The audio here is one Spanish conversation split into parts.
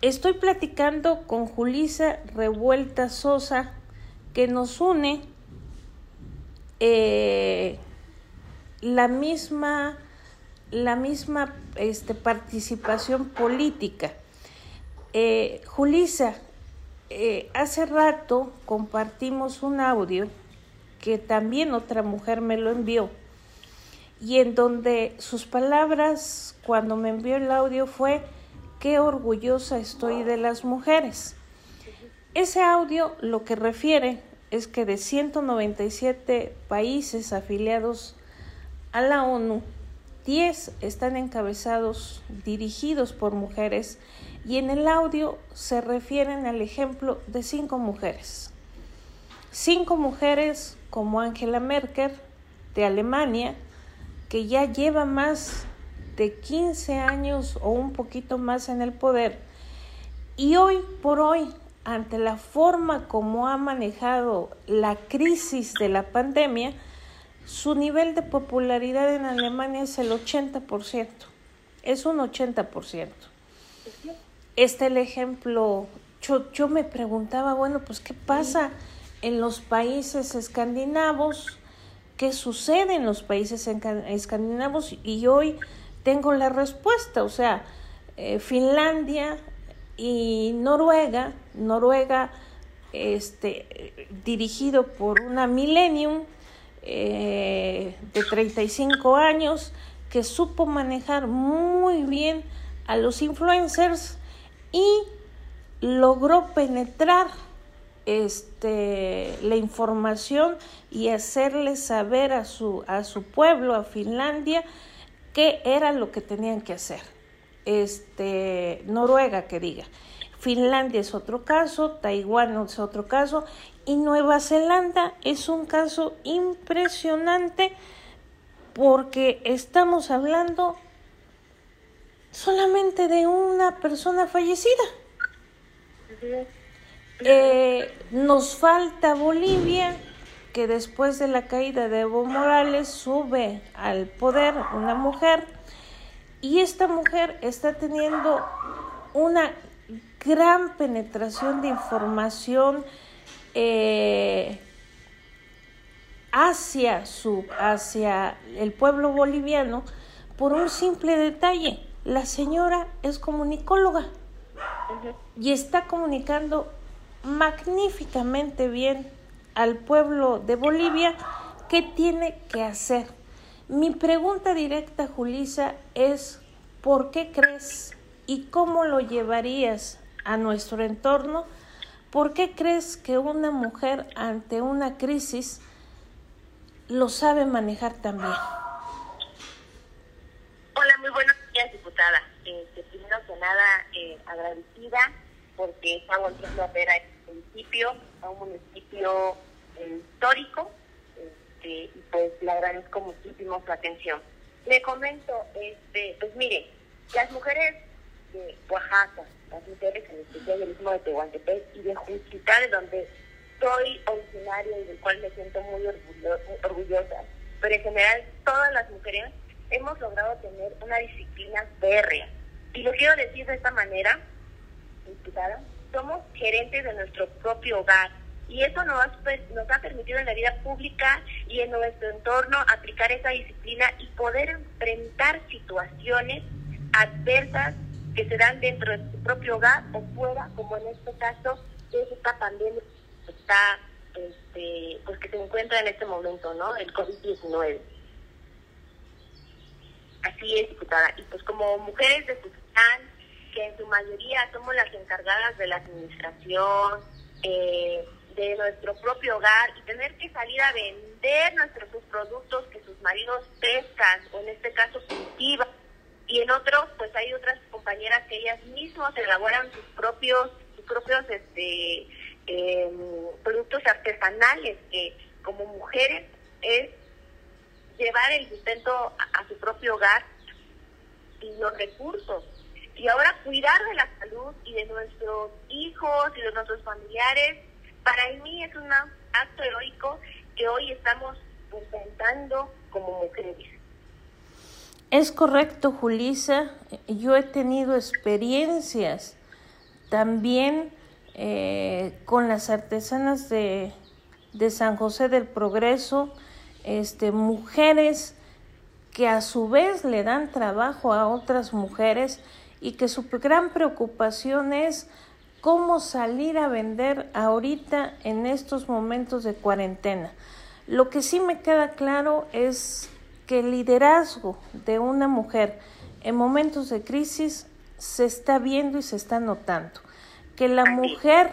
Estoy platicando con Julisa Revuelta Sosa, que nos une eh, la misma, la misma este, participación política. Eh, Julisa, eh, hace rato compartimos un audio que también otra mujer me lo envió y en donde sus palabras cuando me envió el audio fue qué orgullosa estoy de las mujeres. Ese audio lo que refiere es que de 197 países afiliados a la ONU, 10 están encabezados, dirigidos por mujeres, y en el audio se refieren al ejemplo de cinco mujeres. Cinco mujeres como Angela Merkel de Alemania, que ya lleva más de 15 años o un poquito más en el poder, y hoy por hoy, ante la forma como ha manejado la crisis de la pandemia, su nivel de popularidad en Alemania es el 80%, es un 80%. Este el ejemplo, yo, yo me preguntaba, bueno, pues ¿qué pasa en los países escandinavos? ¿Qué sucede en los países escandinavos? Y hoy tengo la respuesta, o sea, eh, Finlandia y Noruega, Noruega este, dirigido por una Millennium, eh, de 35 años que supo manejar muy bien a los influencers y logró penetrar este, la información y hacerle saber a su, a su pueblo, a Finlandia, qué era lo que tenían que hacer. Este, Noruega, que diga. Finlandia es otro caso, Taiwán es otro caso y Nueva Zelanda es un caso impresionante porque estamos hablando solamente de una persona fallecida. Eh, nos falta Bolivia, que después de la caída de Evo Morales sube al poder una mujer y esta mujer está teniendo una gran penetración de información eh, hacia, su, hacia el pueblo boliviano por un simple detalle. La señora es comunicóloga y está comunicando magníficamente bien al pueblo de Bolivia qué tiene que hacer. Mi pregunta directa, Julisa, es ¿por qué crees y cómo lo llevarías a nuestro entorno ¿Por qué crees que una mujer ante una crisis lo sabe manejar también? Hola, muy buenos días, diputada. Este, primero que nada, eh, agradecida porque estamos volviendo a ver a este municipio, a un municipio histórico, este, y pues le agradezco muchísimo su atención. Le comento, este, pues mire, las mujeres de Oaxaca, las mujeres en especial del Istmo de Tehuantepec y de Juchitán, de donde soy originaria y del cual me siento muy orgullosa. Pero en general, todas las mujeres hemos logrado tener una disciplina férrea. Y lo quiero decir de esta manera, diputada, somos gerentes de nuestro propio hogar. Y eso nos nos ha permitido en la vida pública y en nuestro entorno aplicar esa disciplina y poder enfrentar situaciones adversas que se dan dentro de su propio hogar o fuera, como en este caso es esta pandemia que está, este, pues que se encuentra en este momento, ¿no? El COVID-19. Así es, diputada. Y pues como mujeres de Tuxtán, que en su mayoría somos las encargadas de la administración, eh, de nuestro propio hogar y tener que salir a vender nuestros productos que sus maridos pescan o en este caso cultivan. Y en otros pues hay otras compañeras que ellas mismas elaboran sus propios sus propios este em, productos artesanales que como mujeres es llevar el sustento a, su propio hogar y los recursos. Y ahora cuidar de la salud y de nuestros hijos y de nuestros familiares para mí es un acto heroico que hoy estamos presentando como mujeres es correcto, Julisa. Yo he tenido experiencias también con las artesanas de, de San José del Progreso, este, mujeres que a su vez le dan trabajo a otras mujeres y que su gran preocupación es cómo salir a vender ahorita en estos momentos de cuarentena. Lo que sí me queda claro es que el liderazgo de una mujer en momentos de crisis se está viendo y se está notando. Que la mujer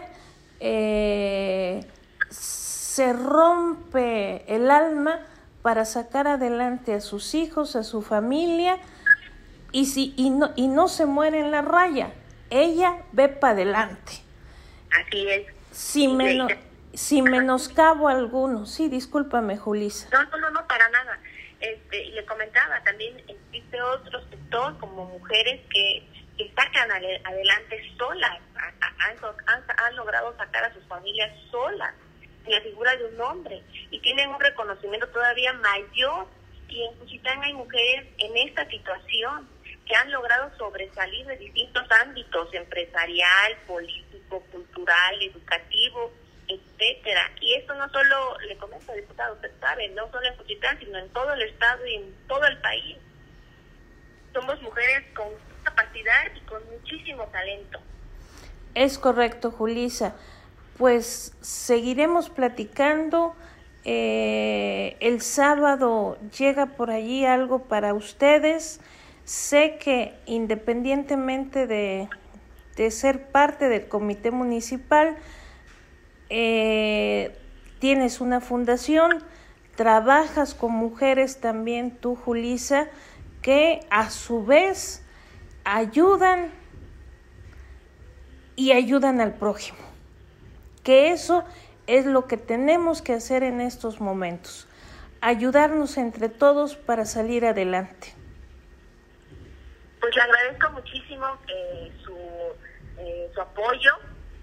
eh, se rompe el alma para sacar adelante a sus hijos, a su familia, y, si, y, no, y no se muere en la raya. Ella ve para adelante. Así es. Si, menos, si menoscabo alguno. Sí, discúlpame, Julisa. No, no, no, no, para nada. Este, y le comentaba, también existe otro sector como mujeres que, que sacan adelante solas, han, han logrado sacar a sus familias solas la figura de un hombre y tienen un reconocimiento todavía mayor. Y en Cuchitán hay mujeres en esta situación que han logrado sobresalir de distintos ámbitos, empresarial, político, cultural, educativo, etcétera. Y esto no solo, le comento, diputado, usted sabe, no solo en Cuchitán, sino en todo el estado y en todo el país. Somos mujeres con capacidad y con muchísimo talento. Es correcto, Julisa pues seguiremos platicando. Eh, el sábado llega por allí algo para ustedes. Sé que independientemente de, ser parte del comité municipal, eh, tienes una fundación, trabajas con mujeres también tú, Julisa, que a su vez ayudan y ayudan al prójimo que eso es lo que tenemos que hacer en estos momentos, ayudarnos entre todos para salir adelante. Pues le agradezco muchísimo eh, su, eh, su apoyo,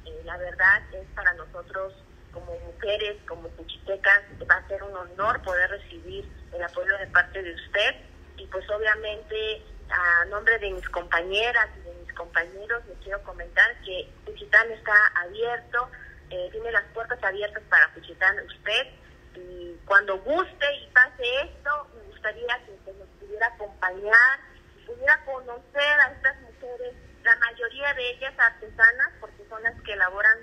eh, la verdad es para nosotros como mujeres, como cuchitecas, va a ser un honor poder recibir el apoyo de parte de usted. Y pues obviamente a nombre de mis compañeras y de mis compañeros les quiero comentar que Cuchitán está abierto eh, tiene las puertas abiertas para Cuchitán usted. Y cuando guste y pase esto, me gustaría que, nos pudiera acompañar, pudiera conocer a estas mujeres, la mayoría de ellas artesanas, porque son las que elaboran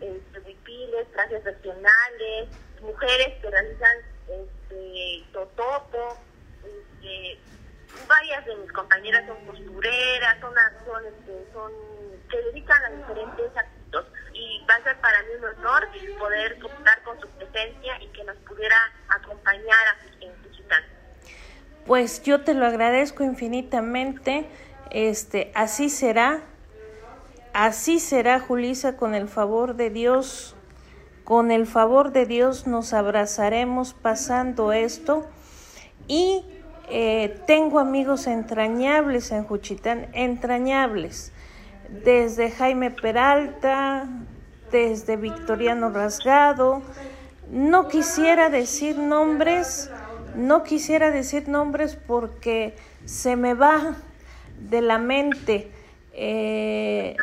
este, trajes regionales, mujeres que realizan este, totopo, este, varias de mis compañeras son costureras, son, son, este, se dedican a diferentes actos y va a ser para mí un honor poder contar con su presencia y que nos pudiera acompañar Cuchitán. Pues yo te lo agradezco infinitamente. Este, así será. Así será, Julisa, con el favor de Dios. Con el favor de Dios nos abrazaremos pasando esto. Y eh, tengo amigos entrañables en Juchitán, entrañables desde Jaime Peralta, desde Victoriano Rasgado. No quisiera decir nombres, no quisiera decir nombres porque se me va de la mente eh,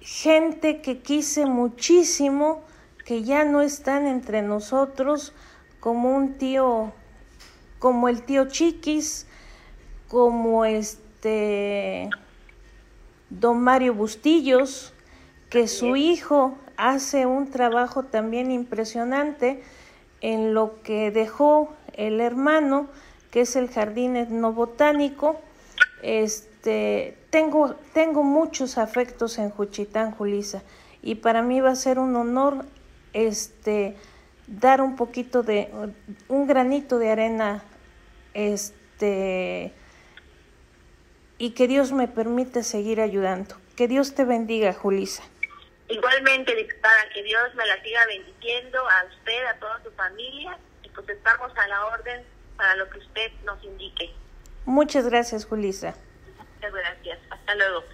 gente que quise muchísimo, que ya no están entre nosotros, como un tío, como el tío Chiquis, como este don Mario Bustillos, que su hijo hace un trabajo también impresionante en lo que dejó el hermano, que es el jardín etnobotánico. Este, tengo, tengo muchos afectos en Juchitán, Julisa, y para mí va a ser un honor este, dar un poquito de, un granito de arena este, y que Dios me permita seguir ayudando. Que Dios te bendiga, Julisa. Igualmente, diputada, que Dios me la siga bendiciendo a usted, a toda su familia, pues estamos a la orden para lo que usted nos indique. Muchas gracias, Julisa. Muchas gracias. Hasta luego.